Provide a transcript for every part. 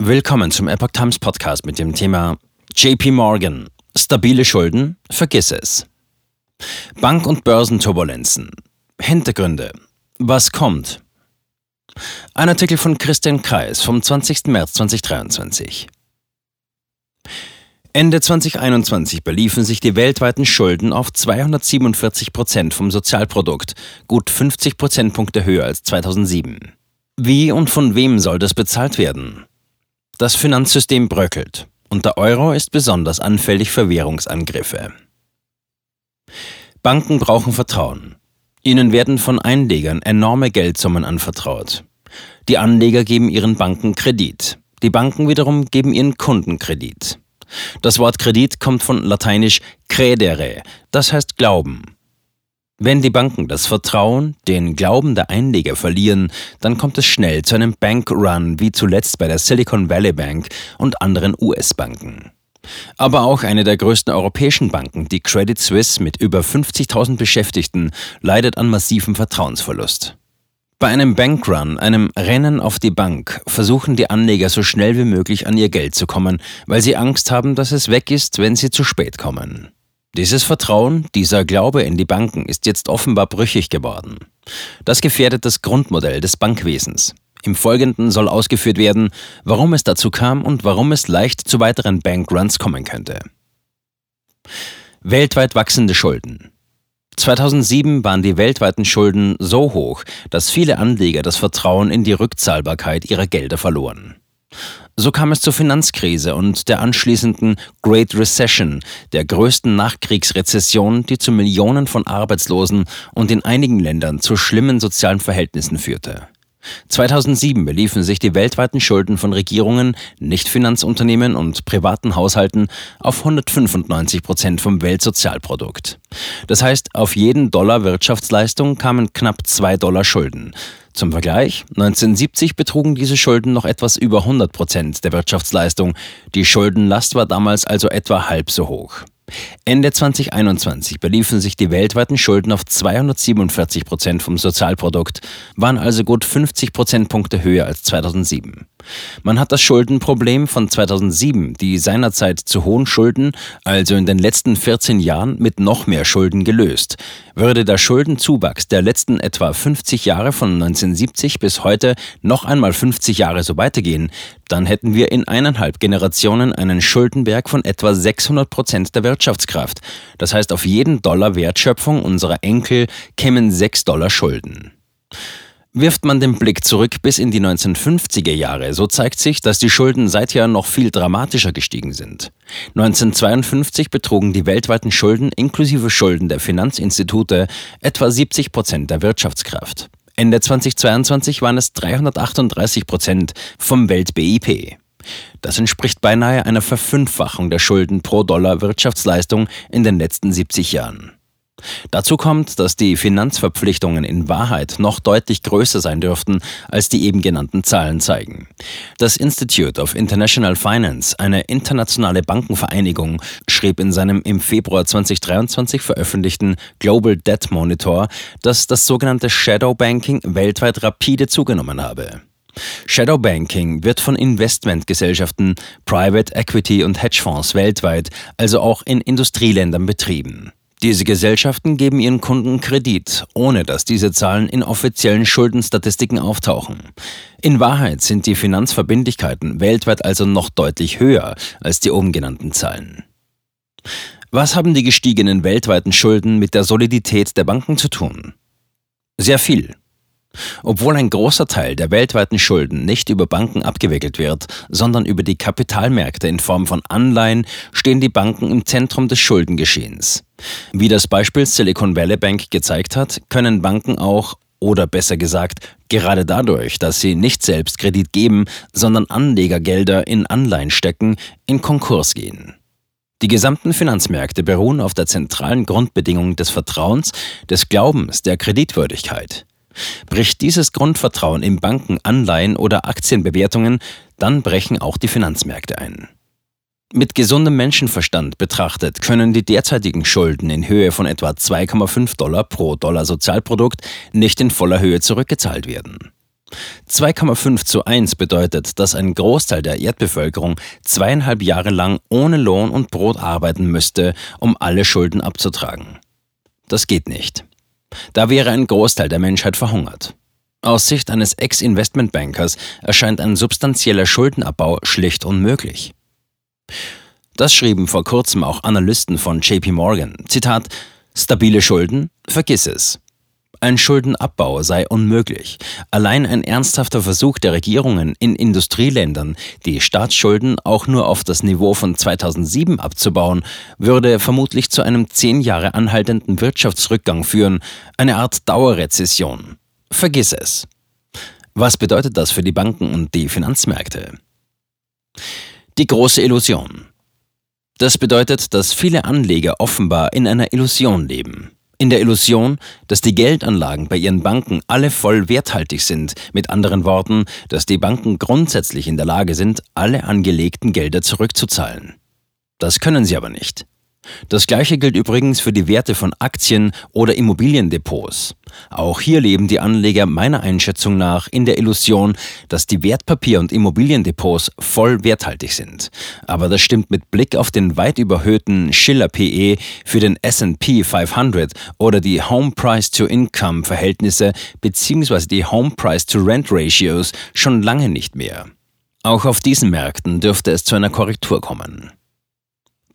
Willkommen zum Epoch Times Podcast mit dem Thema JP Morgan. Stabile Schulden? Vergiss es. Bank- und Börsenturbulenzen. Hintergründe. Was kommt? Ein Artikel von Christian Kreis vom 20. März 2023. Ende 2021 beliefen sich die weltweiten Schulden auf 247 Prozent vom Sozialprodukt, gut 50 Prozentpunkte höher als 2007. Wie und von wem soll das bezahlt werden? Das Finanzsystem bröckelt und der Euro ist besonders anfällig für Währungsangriffe. Banken brauchen Vertrauen. Ihnen werden von Einlegern enorme Geldsummen anvertraut. Die Anleger geben ihren Banken Kredit. Die Banken wiederum geben ihren Kunden Kredit. Das Wort Kredit kommt von lateinisch credere, das heißt Glauben. Wenn die Banken das Vertrauen, den Glauben der Einleger verlieren, dann kommt es schnell zu einem Bankrun wie zuletzt bei der Silicon Valley Bank und anderen US-Banken. Aber auch eine der größten europäischen Banken, die Credit Suisse mit über 50.000 Beschäftigten, leidet an massivem Vertrauensverlust. Bei einem Bankrun, einem Rennen auf die Bank, versuchen die Anleger so schnell wie möglich an ihr Geld zu kommen, weil sie Angst haben, dass es weg ist, wenn sie zu spät kommen. Dieses Vertrauen, dieser Glaube in die Banken ist jetzt offenbar brüchig geworden. Das gefährdet das Grundmodell des Bankwesens. Im Folgenden soll ausgeführt werden, warum es dazu kam und warum es leicht zu weiteren Bankruns kommen könnte. Weltweit wachsende Schulden. 2007 waren die weltweiten Schulden so hoch, dass viele Anleger das Vertrauen in die Rückzahlbarkeit ihrer Gelder verloren. So kam es zur Finanzkrise und der anschließenden Great Recession, der größten Nachkriegsrezession, die zu Millionen von Arbeitslosen und in einigen Ländern zu schlimmen sozialen Verhältnissen führte. 2007 beliefen sich die weltweiten Schulden von Regierungen, Nichtfinanzunternehmen und privaten Haushalten auf 195 Prozent vom Weltsozialprodukt. Das heißt, auf jeden Dollar Wirtschaftsleistung kamen knapp zwei Dollar Schulden. Zum Vergleich, 1970 betrugen diese Schulden noch etwas über 100 Prozent der Wirtschaftsleistung. Die Schuldenlast war damals also etwa halb so hoch. Ende 2021 beliefen sich die weltweiten Schulden auf 247 Prozent vom Sozialprodukt, waren also gut 50 Prozentpunkte höher als 2007. Man hat das Schuldenproblem von 2007, die seinerzeit zu hohen Schulden, also in den letzten 14 Jahren, mit noch mehr Schulden gelöst. Würde der Schuldenzuwachs der letzten etwa 50 Jahre von 1970 bis heute noch einmal 50 Jahre so weitergehen, dann hätten wir in eineinhalb Generationen einen Schuldenberg von etwa 600 Prozent der Wirtschaftskraft. Das heißt, auf jeden Dollar Wertschöpfung unserer Enkel kämen 6 Dollar Schulden. Wirft man den Blick zurück bis in die 1950er Jahre, so zeigt sich, dass die Schulden seither noch viel dramatischer gestiegen sind. 1952 betrugen die weltweiten Schulden inklusive Schulden der Finanzinstitute etwa 70 Prozent der Wirtschaftskraft. Ende 2022 waren es 338 Prozent vom Welt-BIP. Das entspricht beinahe einer Verfünffachung der Schulden pro Dollar Wirtschaftsleistung in den letzten 70 Jahren. Dazu kommt, dass die Finanzverpflichtungen in Wahrheit noch deutlich größer sein dürften, als die eben genannten Zahlen zeigen. Das Institute of International Finance, eine internationale Bankenvereinigung, schrieb in seinem im Februar 2023 veröffentlichten Global Debt Monitor, dass das sogenannte Shadow Banking weltweit rapide zugenommen habe. Shadow Banking wird von Investmentgesellschaften, Private Equity und Hedgefonds weltweit, also auch in Industrieländern betrieben. Diese Gesellschaften geben ihren Kunden Kredit, ohne dass diese Zahlen in offiziellen Schuldenstatistiken auftauchen. In Wahrheit sind die Finanzverbindlichkeiten weltweit also noch deutlich höher als die oben genannten Zahlen. Was haben die gestiegenen weltweiten Schulden mit der Solidität der Banken zu tun? Sehr viel. Obwohl ein großer Teil der weltweiten Schulden nicht über Banken abgewickelt wird, sondern über die Kapitalmärkte in Form von Anleihen, stehen die Banken im Zentrum des Schuldengeschehens. Wie das Beispiel Silicon Valley Bank gezeigt hat, können Banken auch oder besser gesagt, gerade dadurch, dass sie nicht selbst Kredit geben, sondern Anlegergelder in Anleihen stecken, in Konkurs gehen. Die gesamten Finanzmärkte beruhen auf der zentralen Grundbedingung des Vertrauens, des Glaubens, der Kreditwürdigkeit. Bricht dieses Grundvertrauen in Banken, Anleihen oder Aktienbewertungen, dann brechen auch die Finanzmärkte ein. Mit gesundem Menschenverstand betrachtet können die derzeitigen Schulden in Höhe von etwa 2,5 Dollar pro Dollar Sozialprodukt nicht in voller Höhe zurückgezahlt werden. 2,5 zu 1 bedeutet, dass ein Großteil der Erdbevölkerung zweieinhalb Jahre lang ohne Lohn und Brot arbeiten müsste, um alle Schulden abzutragen. Das geht nicht. Da wäre ein Großteil der Menschheit verhungert. Aus Sicht eines Ex-Investmentbankers erscheint ein substanzieller Schuldenabbau schlicht unmöglich. Das schrieben vor kurzem auch Analysten von JP Morgan. Zitat: Stabile Schulden? Vergiss es. Ein Schuldenabbau sei unmöglich. Allein ein ernsthafter Versuch der Regierungen in Industrieländern, die Staatsschulden auch nur auf das Niveau von 2007 abzubauen, würde vermutlich zu einem zehn Jahre anhaltenden Wirtschaftsrückgang führen, eine Art Dauerrezession. Vergiss es. Was bedeutet das für die Banken und die Finanzmärkte? Die große Illusion. Das bedeutet, dass viele Anleger offenbar in einer Illusion leben. In der Illusion, dass die Geldanlagen bei ihren Banken alle voll werthaltig sind, mit anderen Worten, dass die Banken grundsätzlich in der Lage sind, alle angelegten Gelder zurückzuzahlen. Das können sie aber nicht. Das gleiche gilt übrigens für die Werte von Aktien oder Immobiliendepots. Auch hier leben die Anleger meiner Einschätzung nach in der Illusion, dass die Wertpapier- und Immobiliendepots voll werthaltig sind. Aber das stimmt mit Blick auf den weit überhöhten Schiller PE für den S&P 500 oder die Home Price to Income Verhältnisse bzw. die Home Price to Rent Ratios schon lange nicht mehr. Auch auf diesen Märkten dürfte es zu einer Korrektur kommen.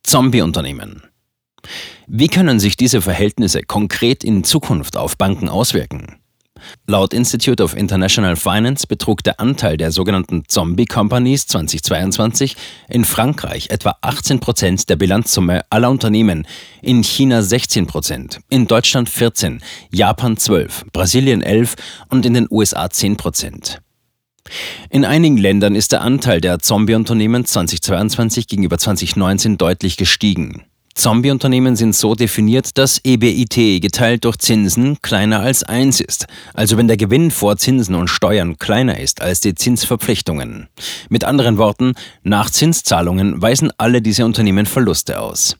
Zombie-Unternehmen. Wie können sich diese Verhältnisse konkret in Zukunft auf Banken auswirken? Laut Institute of International Finance betrug der Anteil der sogenannten Zombie Companies 2022 in Frankreich etwa 18 Prozent der Bilanzsumme aller Unternehmen, in China 16 Prozent, in Deutschland 14, Japan 12, Brasilien 11 und in den USA 10 Prozent. In einigen Ländern ist der Anteil der Zombie-Unternehmen 2022 gegenüber 2019 deutlich gestiegen. Zombie-Unternehmen sind so definiert, dass EBIT geteilt durch Zinsen kleiner als 1 ist, also wenn der Gewinn vor Zinsen und Steuern kleiner ist als die Zinsverpflichtungen. Mit anderen Worten, nach Zinszahlungen weisen alle diese Unternehmen Verluste aus.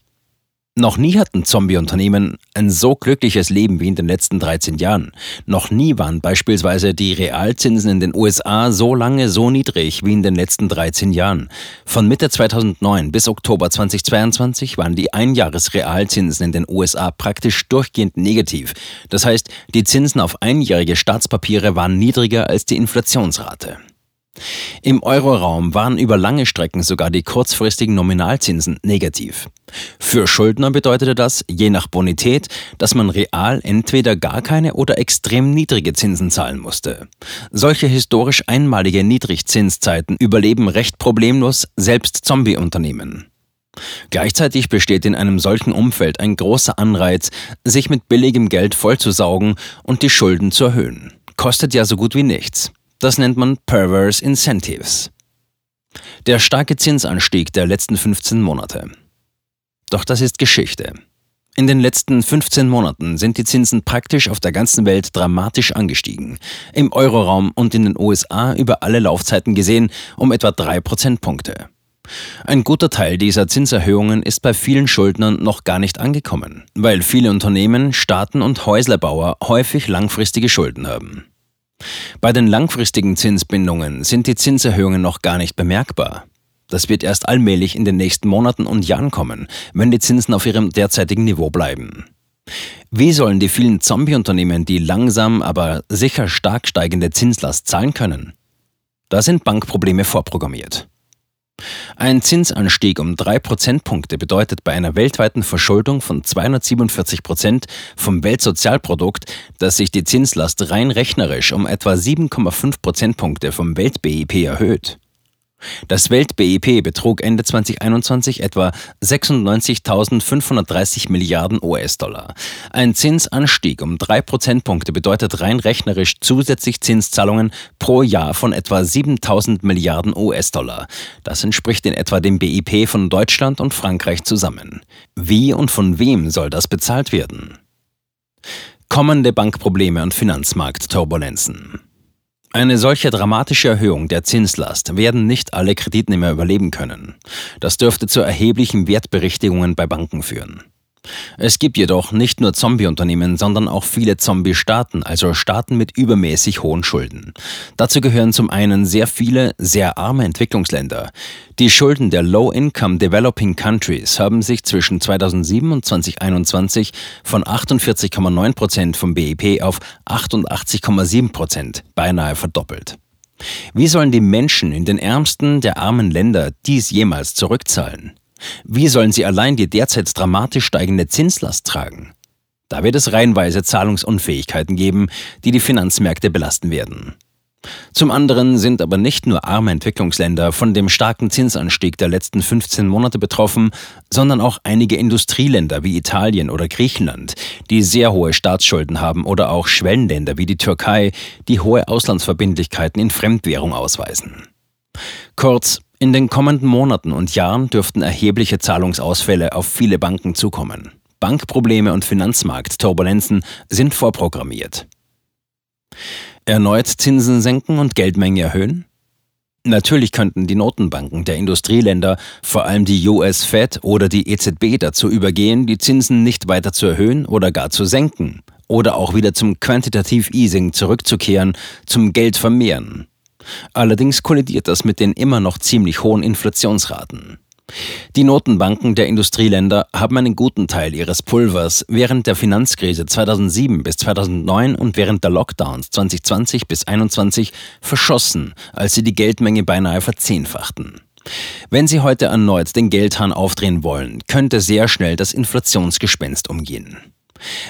Noch nie hatten Zombie-Unternehmen ein so glückliches Leben wie in den letzten 13 Jahren. Noch nie waren beispielsweise die Realzinsen in den USA so lange so niedrig wie in den letzten 13 Jahren. Von Mitte 2009 bis Oktober 2022 waren die Einjahresrealzinsen in den USA praktisch durchgehend negativ. Das heißt, die Zinsen auf einjährige Staatspapiere waren niedriger als die Inflationsrate. Im Euroraum waren über lange Strecken sogar die kurzfristigen Nominalzinsen negativ. Für Schuldner bedeutete das, je nach Bonität, dass man real entweder gar keine oder extrem niedrige Zinsen zahlen musste. Solche historisch einmalige Niedrigzinszeiten überleben recht problemlos selbst Zombie-Unternehmen. Gleichzeitig besteht in einem solchen Umfeld ein großer Anreiz, sich mit billigem Geld vollzusaugen und die Schulden zu erhöhen. Kostet ja so gut wie nichts. Das nennt man Perverse Incentives. Der starke Zinsanstieg der letzten 15 Monate. Doch das ist Geschichte. In den letzten 15 Monaten sind die Zinsen praktisch auf der ganzen Welt dramatisch angestiegen. Im Euroraum und in den USA über alle Laufzeiten gesehen um etwa 3 Prozentpunkte. Ein guter Teil dieser Zinserhöhungen ist bei vielen Schuldnern noch gar nicht angekommen, weil viele Unternehmen, Staaten und Häuslerbauer häufig langfristige Schulden haben. Bei den langfristigen Zinsbindungen sind die Zinserhöhungen noch gar nicht bemerkbar. Das wird erst allmählich in den nächsten Monaten und Jahren kommen, wenn die Zinsen auf ihrem derzeitigen Niveau bleiben. Wie sollen die vielen Zombie-Unternehmen die langsam, aber sicher stark steigende Zinslast zahlen können? Da sind Bankprobleme vorprogrammiert. Ein Zinsanstieg um drei Prozentpunkte bedeutet bei einer weltweiten Verschuldung von 247 Prozent vom Weltsozialprodukt, dass sich die Zinslast rein rechnerisch um etwa 7,5 Prozentpunkte vom Welt-BIP erhöht. Das Welt-BIP betrug Ende 2021 etwa 96.530 Milliarden US-Dollar. Ein Zinsanstieg um drei Prozentpunkte bedeutet rein rechnerisch zusätzlich Zinszahlungen pro Jahr von etwa 7.000 Milliarden US-Dollar. Das entspricht in etwa dem BIP von Deutschland und Frankreich zusammen. Wie und von wem soll das bezahlt werden? Kommende Bankprobleme und Finanzmarktturbulenzen. Eine solche dramatische Erhöhung der Zinslast werden nicht alle Kreditnehmer überleben können. Das dürfte zu erheblichen Wertberichtigungen bei Banken führen. Es gibt jedoch nicht nur Zombie-Unternehmen, sondern auch viele Zombie-Staaten, also Staaten mit übermäßig hohen Schulden. Dazu gehören zum einen sehr viele sehr arme Entwicklungsländer. Die Schulden der Low-Income Developing Countries haben sich zwischen 2007 und 2021 von 48,9 Prozent vom BIP auf 88,7 Prozent beinahe verdoppelt. Wie sollen die Menschen in den ärmsten der armen Länder dies jemals zurückzahlen? Wie sollen sie allein die derzeit dramatisch steigende Zinslast tragen? Da wird es reihenweise Zahlungsunfähigkeiten geben, die die Finanzmärkte belasten werden. Zum anderen sind aber nicht nur arme Entwicklungsländer von dem starken Zinsanstieg der letzten 15 Monate betroffen, sondern auch einige Industrieländer wie Italien oder Griechenland, die sehr hohe Staatsschulden haben oder auch Schwellenländer wie die Türkei, die hohe Auslandsverbindlichkeiten in Fremdwährung ausweisen. Kurz, in den kommenden Monaten und Jahren dürften erhebliche Zahlungsausfälle auf viele Banken zukommen. Bankprobleme und Finanzmarktturbulenzen sind vorprogrammiert. Erneut Zinsen senken und Geldmenge erhöhen? Natürlich könnten die Notenbanken der Industrieländer, vor allem die US Fed oder die EZB, dazu übergehen, die Zinsen nicht weiter zu erhöhen oder gar zu senken oder auch wieder zum Quantitative Easing zurückzukehren, zum Geld vermehren. Allerdings kollidiert das mit den immer noch ziemlich hohen Inflationsraten. Die Notenbanken der Industrieländer haben einen guten Teil ihres Pulvers während der Finanzkrise 2007 bis 2009 und während der Lockdowns 2020 bis 2021 verschossen, als sie die Geldmenge beinahe verzehnfachten. Wenn sie heute erneut den Geldhahn aufdrehen wollen, könnte sehr schnell das Inflationsgespenst umgehen.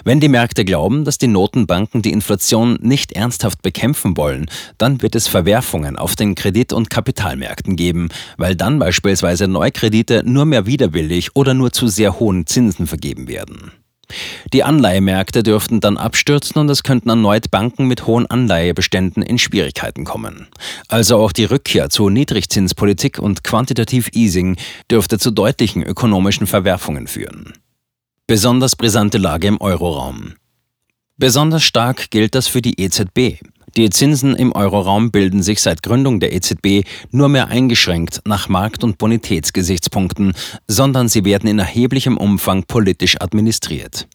Wenn die Märkte glauben, dass die Notenbanken die Inflation nicht ernsthaft bekämpfen wollen, dann wird es Verwerfungen auf den Kredit- und Kapitalmärkten geben, weil dann beispielsweise Neukredite nur mehr widerwillig oder nur zu sehr hohen Zinsen vergeben werden. Die Anleihemärkte dürften dann abstürzen und es könnten erneut Banken mit hohen Anleihebeständen in Schwierigkeiten kommen. Also auch die Rückkehr zu Niedrigzinspolitik und Quantitative Easing dürfte zu deutlichen ökonomischen Verwerfungen führen. Besonders brisante Lage im Euroraum. Besonders stark gilt das für die EZB. Die Zinsen im Euroraum bilden sich seit Gründung der EZB nur mehr eingeschränkt nach Markt- und Bonitätsgesichtspunkten, sondern sie werden in erheblichem Umfang politisch administriert.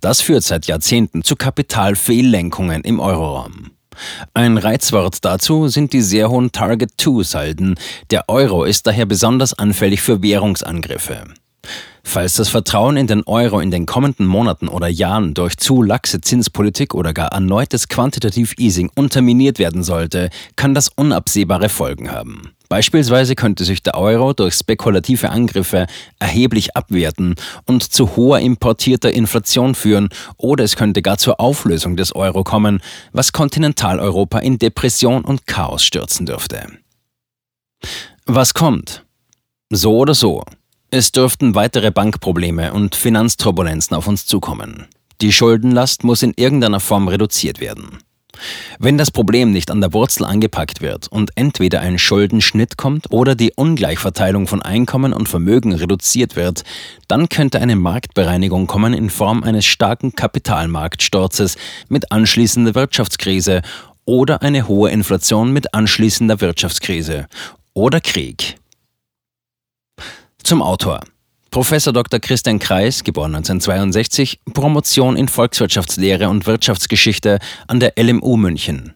Das führt seit Jahrzehnten zu Kapitalfehllenkungen im Euroraum. Ein Reizwort dazu sind die sehr hohen Target-2-Salden. Der Euro ist daher besonders anfällig für Währungsangriffe. Falls das Vertrauen in den Euro in den kommenden Monaten oder Jahren durch zu laxe Zinspolitik oder gar erneutes Quantitative Easing unterminiert werden sollte, kann das unabsehbare Folgen haben. Beispielsweise könnte sich der Euro durch spekulative Angriffe erheblich abwerten und zu hoher importierter Inflation führen oder es könnte gar zur Auflösung des Euro kommen, was Kontinentaleuropa in Depression und Chaos stürzen dürfte. Was kommt? So oder so, es dürften weitere Bankprobleme und Finanzturbulenzen auf uns zukommen. Die Schuldenlast muss in irgendeiner Form reduziert werden. Wenn das Problem nicht an der Wurzel angepackt wird und entweder ein Schuldenschnitt kommt oder die Ungleichverteilung von Einkommen und Vermögen reduziert wird, dann könnte eine Marktbereinigung kommen in Form eines starken Kapitalmarktsturzes mit anschließender Wirtschaftskrise oder eine hohe Inflation mit anschließender Wirtschaftskrise oder Krieg. Zum Autor. Professor Dr. Christian Kreis, geboren 1962, Promotion in Volkswirtschaftslehre und Wirtschaftsgeschichte an der LMU München.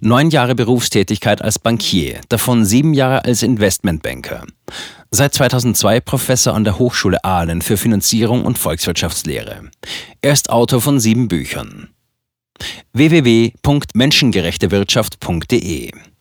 Neun Jahre Berufstätigkeit als Bankier, davon sieben Jahre als Investmentbanker. Seit 2002 Professor an der Hochschule Aalen für Finanzierung und Volkswirtschaftslehre. Er ist Autor von sieben Büchern. www.menschengerechtewirtschaft.de